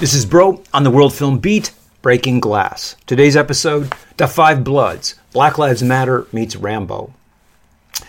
This is Broe on the World Film Beat, Breaking Glass. Today's episode The Five Bloods Black Lives Matter meets Rambo.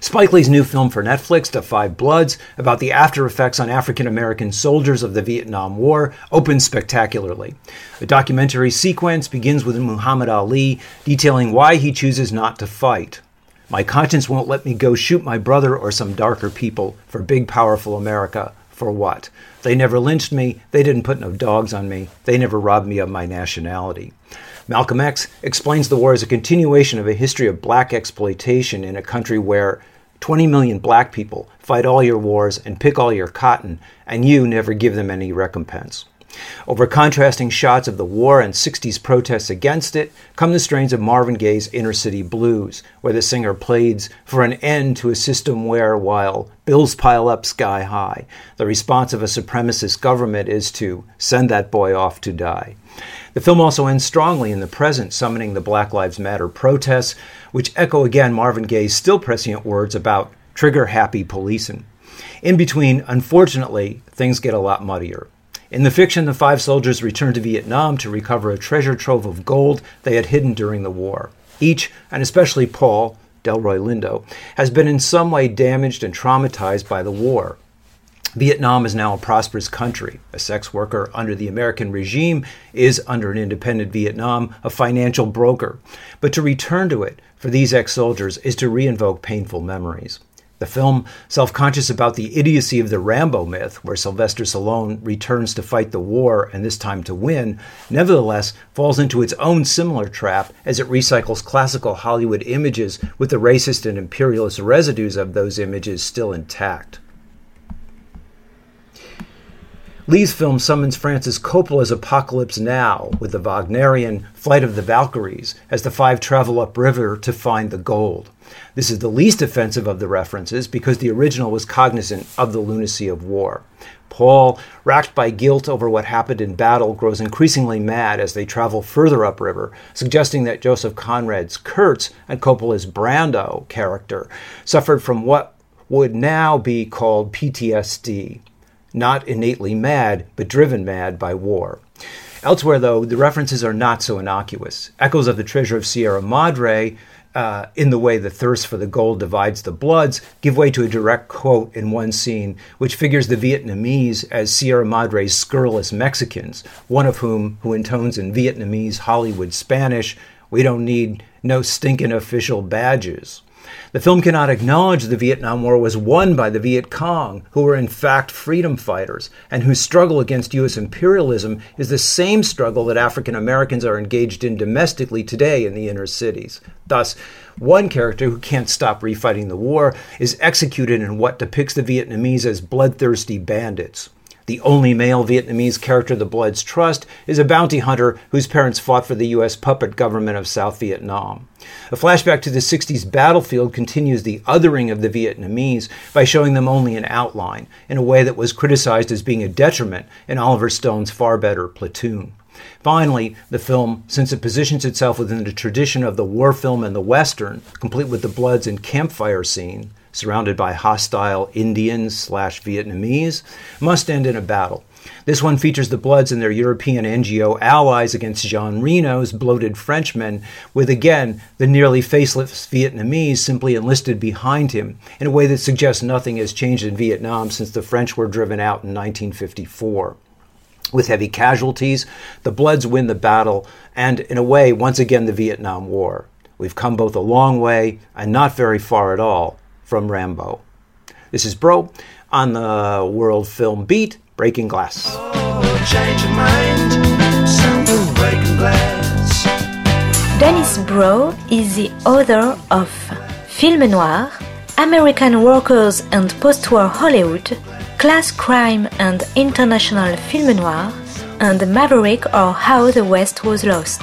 Spike Lee's new film for Netflix, The Five Bloods, about the after effects on African American soldiers of the Vietnam War, opens spectacularly. The documentary sequence begins with Muhammad Ali detailing why he chooses not to fight. My conscience won't let me go shoot my brother or some darker people for big, powerful America. For what? They never lynched me. They didn't put no dogs on me. They never robbed me of my nationality. Malcolm X explains the war as a continuation of a history of black exploitation in a country where 20 million black people fight all your wars and pick all your cotton, and you never give them any recompense. Over contrasting shots of the war and 60s protests against it come the strains of Marvin Gaye's Inner City Blues, where the singer pleads for an end to a system where, while bills pile up sky high, the response of a supremacist government is to send that boy off to die. The film also ends strongly in the present, summoning the Black Lives Matter protests, which echo again Marvin Gaye's still prescient words about trigger happy policing. In between, unfortunately, things get a lot muddier. In the fiction, the five soldiers return to Vietnam to recover a treasure trove of gold they had hidden during the war. Each, and especially Paul, Delroy Lindo, has been in some way damaged and traumatized by the war. Vietnam is now a prosperous country. A sex worker under the American regime is, under an independent Vietnam, a financial broker. But to return to it for these ex soldiers is to reinvoke painful memories. The film, self conscious about the idiocy of the Rambo myth, where Sylvester Stallone returns to fight the war and this time to win, nevertheless falls into its own similar trap as it recycles classical Hollywood images with the racist and imperialist residues of those images still intact. Lee's film summons Francis Coppola's Apocalypse Now with the Wagnerian Flight of the Valkyries as the five travel upriver to find the gold. This is the least offensive of the references because the original was cognizant of the lunacy of war. Paul, racked by guilt over what happened in battle, grows increasingly mad as they travel further upriver, suggesting that Joseph Conrad's Kurtz and Coppola's Brando character suffered from what would now be called PTSD not innately mad, but driven mad by war. Elsewhere, though, the references are not so innocuous. Echoes of the treasure of Sierra Madre, uh, in the way the thirst for the gold divides the bloods, give way to a direct quote in one scene, which figures the Vietnamese as Sierra Madre's scurrilous Mexicans, one of whom, who intones in Vietnamese Hollywood Spanish, We don't need no stinking official badges. The film cannot acknowledge the Vietnam War was won by the Viet Cong, who were in fact freedom fighters, and whose struggle against U.S. imperialism is the same struggle that African Americans are engaged in domestically today in the inner cities. Thus, one character who can't stop refighting the war is executed in what depicts the Vietnamese as bloodthirsty bandits. The only male Vietnamese character the Bloods trust is a bounty hunter whose parents fought for the U.S. puppet government of South Vietnam. A flashback to the 60s battlefield continues the othering of the Vietnamese by showing them only an outline, in a way that was criticized as being a detriment in Oliver Stone's far better Platoon. Finally, the film, since it positions itself within the tradition of the war film and the Western, complete with the Bloods and campfire scene, surrounded by hostile Indians slash Vietnamese, must end in a battle. This one features the Bloods and their European NGO allies against Jean Reno's bloated Frenchmen, with again the nearly faceless Vietnamese simply enlisted behind him in a way that suggests nothing has changed in Vietnam since the French were driven out in 1954. With heavy casualties, the Bloods win the battle and, in a way, once again the Vietnam War. We've come both a long way and not very far at all from Rambo. This is Broe on the World Film Beat, Breaking Glass. Oh, Broe is the author of Film Noir, American Workers and Post-War Hollywood, Class Crime and International Film Noir, and Maverick or How the West Was Lost.